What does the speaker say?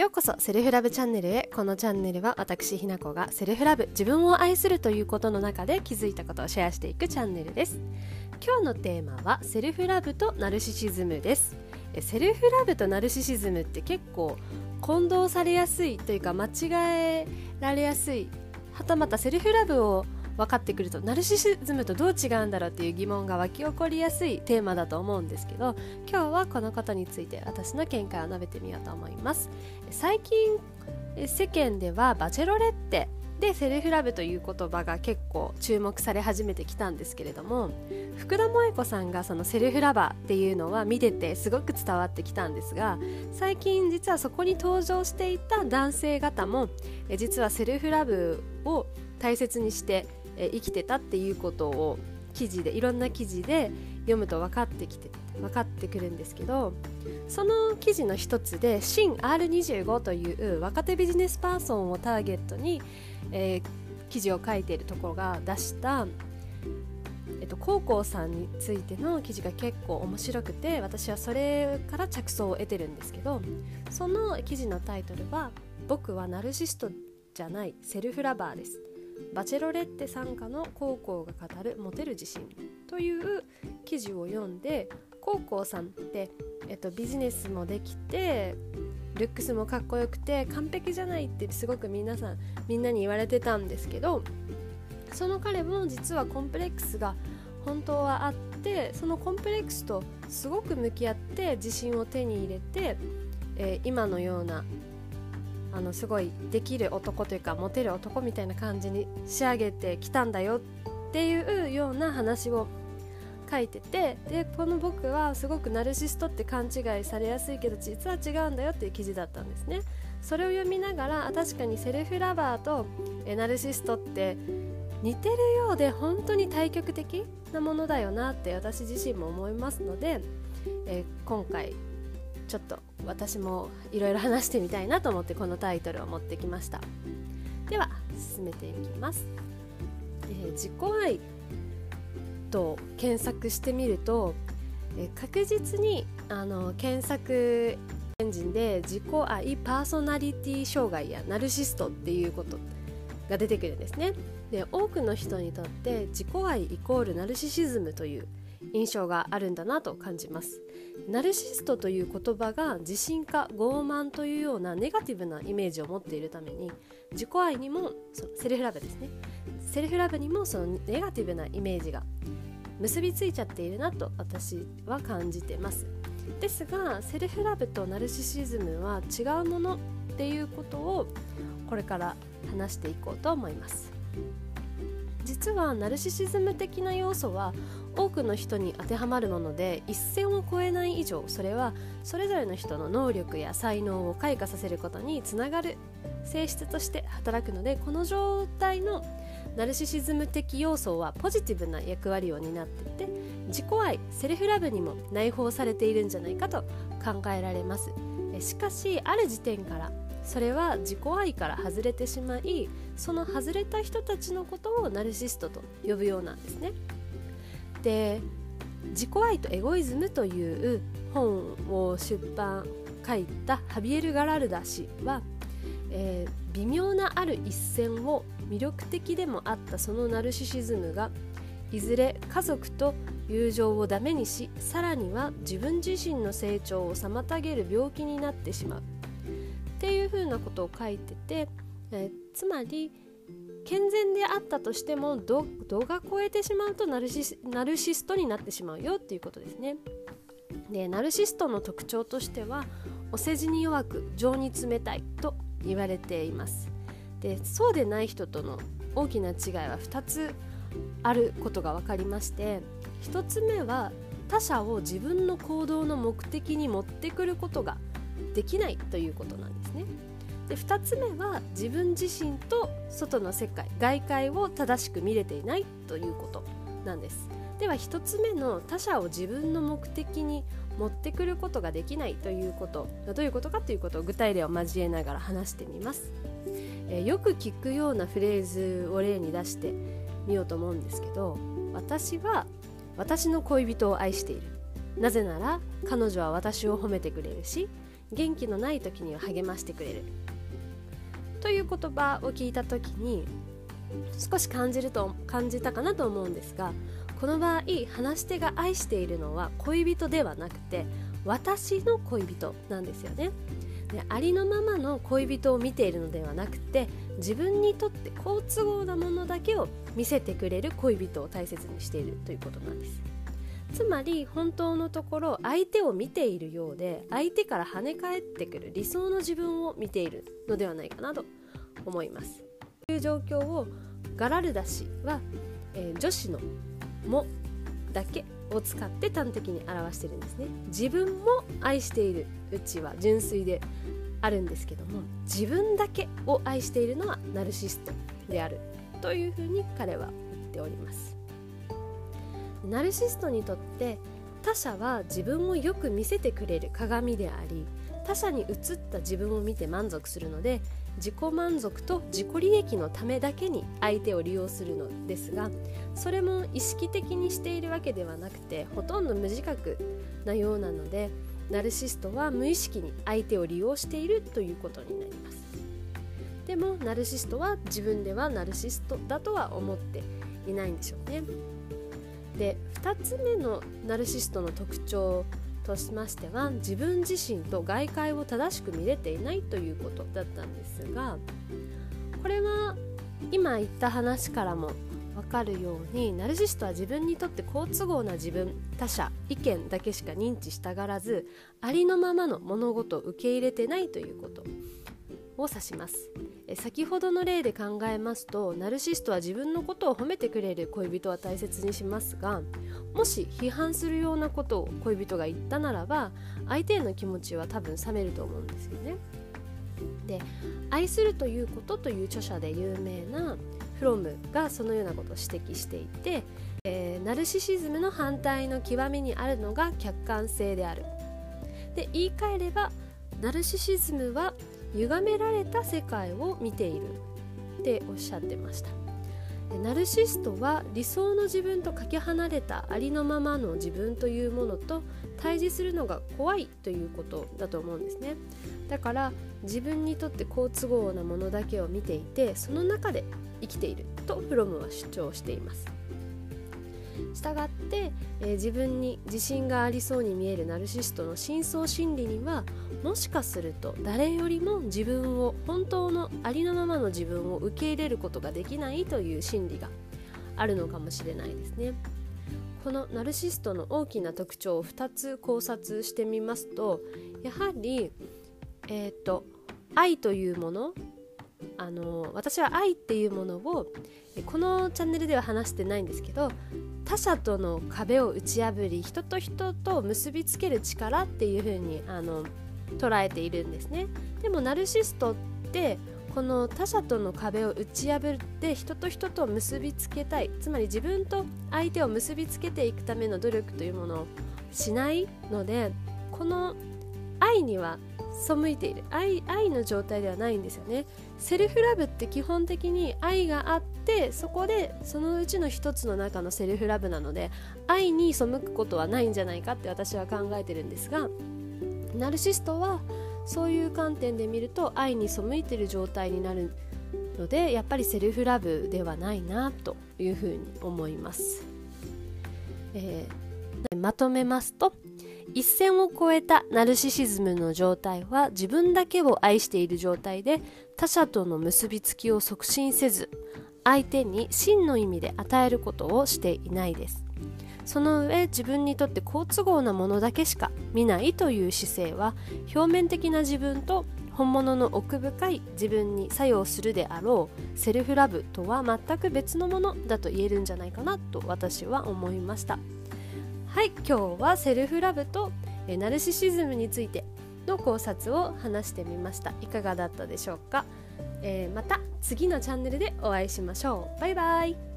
ようこそセルフラブチャンネルへ。このチャンネルは私ひなこがセルフラブ自分を愛するということの中で気づいたことをシェアしていくチャンネルです。今日のテーマはセルフラブとナルシシズムです。セルフラブとナルシシズムって結構混同されやすいというか間違えられやすい。はたまたセルフラブを分かってくるとナルシシズムとどう違うんだろうっていう疑問が湧き起こりやすいテーマだと思うんですけど今日はこのことについて私の見解を述べてみようと思います。最近世間ではバチェロレッテでセルフラブという言葉が結構注目され始めてきたんですけれども福田萌子さんがそのセルフラバーっていうのは見ててすごく伝わってきたんですが最近実はそこに登場していた男性方も実はセルフラブを大切にしてえ生きてたっていうことを記事でいろんな記事で読むと分かってきて分かってくるんですけどその記事の一つで新 R25 という若手ビジネスパーソンをターゲットに、えー、記事を書いているところが出したえっと、高校さんについての記事が結構面白くて私はそれから着想を得てるんですけどその記事のタイトルは「僕はナルシストじゃないセルフラバーです」バチェロレッテ参加の高校が語るモテる自信という記事を読んで高校さんって、えっと、ビジネスもできてルックスもかっこよくて完璧じゃないってすごく皆さんみんなに言われてたんですけどその彼も実はコンプレックスが本当はあってそのコンプレックスとすごく向き合って自信を手に入れて、えー、今のようなあのすごいできる男というかモテる男みたいな感じに仕上げてきたんだよっていうような話を書いててでこの僕はすごくナルシストって勘違いされやすいけど実は違うんだよっていう記事だったんですね。それを読みながら確かにセルフラバーとえナルシストって似てるようで本当に対極的なものだよなって私自身も思いますので、え今回ちょっと私もいろいろ話してみたいなと思ってこのタイトルを持ってきました。では進めていきます、えー、自己愛と検索してみると、えー、確実にあの検索エンジンで自己愛パーソナリティ障害やナルシストっていうことが出てくるんですね。で多くの人にとって自己愛イコールナルシシズムという印象があるんだなと感じます。ナルシストという言葉が自信か傲慢というようなネガティブなイメージを持っているために自己愛にもセルフラブですね。セルフラブにもそのネガティブなイメージが結びついちゃっているなと私は感じてます。ですがセルフラブとナルシシズムは違うものっていうことをこれから話していこうと思います。実はナルシシズム的な要素は多くの人に当てはまるもので一線を越えない以上それはそれぞれの人の能力や才能を開花させることにつながる性質として働くのでこの状態のナルシシズム的要素はポジティブな役割を担っていて自己愛セルフラブにも内包されているんじゃないかと考えられます。しかしある時点からそれは自己愛から外れてしまいその外れた人たちのことをナルシストと呼ぶようなんですね。で自己愛とエゴイズムという本を出版書いたハビエル・ガラルダ氏は、えー、微妙なある一線を魅力的でもあったそのナルシシズムがいずれ家族と友情をダメにしさらには自分自身の成長を妨げる病気になってしまう。っていうふうなことを書いてて、えー、つまり健全であったとしても度が超えてしまうとナルシナルシストになってしまうよっていうことですね。でナルシストの特徴としてはお世辞に弱く情に冷たいと言われていますでそうでない人との大きな違いは2つあることが分かりまして1つ目は他者を自分の行動の目的に持ってくることができないということなんですねで2つ目は自分自身と外の世界外界を正しく見れていないということなんです。では1つ目の他者を自分の目的に持ってくることができないということ。どういうことかということを具体例を交えながら話してみます、えー、よく聞くようなフレーズを例に出してみようと思うんですけど私は私の恋人を愛している。なぜなら彼女は私を褒めてくれるし元気のない時には励ましてくれる。という言葉を聞いた時に少し感じると感じたかなと思うんですがこの場合話し手が愛しているのは恋人ではなくて私の恋人なんですよね。でありのままの恋人を見ているのではなくて自分にとって好都合なものだけを見せてくれる恋人を大切にしているということなんです。つまり本当のところ相手を見ているようで相手から跳ね返ってくる理想の自分を見ているのではないかなと思います。という状況をガラルダ氏は、えー、女子の「も」だけを使って端的に表してるんですね。自分も愛しているうちは純粋であるんですけども自分だけを愛しているのはナルシストであるというふうに彼は言っております。ナルシストにとって他者は自分をよく見せてくれる鏡であり他者に映った自分を見て満足するので自己満足と自己利益のためだけに相手を利用するのですがそれも意識的にしているわけではなくてほとんど無自覚なようなのでナルシストは無意識に相手を利用しているということになります。でもナルシストは自分ではナルシストだとは思っていないんでしょうね。で2つ目のナルシストの特徴としましては自分自身と外界を正しく見れていないということだったんですがこれは今言った話からも分かるようにナルシストは自分にとって好都合な自分他者意見だけしか認知したがらずありのままの物事を受け入れてないということを指します。先ほどの例で考えますとナルシストは自分のことを褒めてくれる恋人は大切にしますがもし批判するようなことを恋人が言ったならば相手への気持ちは多分冷めると思うんですよね。で「愛するということ」という著者で有名なフロムがそのようなことを指摘していて、えー、ナルシシズムの反対の極みにあるのが客観性である。で言い換えればナルシシズムは歪められた世界を見ているっておっしゃってました。ナルシストは理想の自分とかけ離れたありのままの自分というものと対峙するのが怖いということだと思うんですね。だから自分にとって好都合なものだけを見ていてその中で生きているとフロムは主張しています。したがって、えー、自分に自信がありそうに見えるナルシストの深層心理にはもしかすると誰よりも自分を本当のありのままの自分を受け入れることができないという心理があるのかもしれないですね。このナルシストの大きな特徴を2つ考察してみますとやはり、えーと、愛というものあの私は愛っていうものをこのチャンネルでは話してないんですけど他者との壁を打ち破り人と人と結びつける力っていう風にあに捉えているんですね。でもナルシストってこの他者との壁を打ち破って人と人と結びつけたい。つまり自分と相手を結びつけていくための努力というものをしないのでこの愛には背いている。愛愛の状態ではないんですよね。セルフラブって基本的に愛があってそこでそのうちの一つの中のセルフラブなので愛に背くことはないんじゃないかって私は考えてるんですがナルシストはそういう観点で見ると愛に背いてる状態になるのでやっぱりセルフラブではないなというふうに思います、えー、まとめますと一線を越えたナルシシズムの状態は自分だけを愛している状態で他者との結びつきを促進せず相手に真の意味で与えることをしていないです。その上自分にとって好都合なものだけしか見ないという姿勢は表面的な自分と本物の奥深い自分に作用するであろう。セルフラブとは全く別のものだと言えるんじゃないかなと私は思いました。はい今日はセルフラブとナルシシズムについての考察を話してみました。いかがだったでしょうか、えー、また次のチャンネルでお会いしましょう。バイバイ。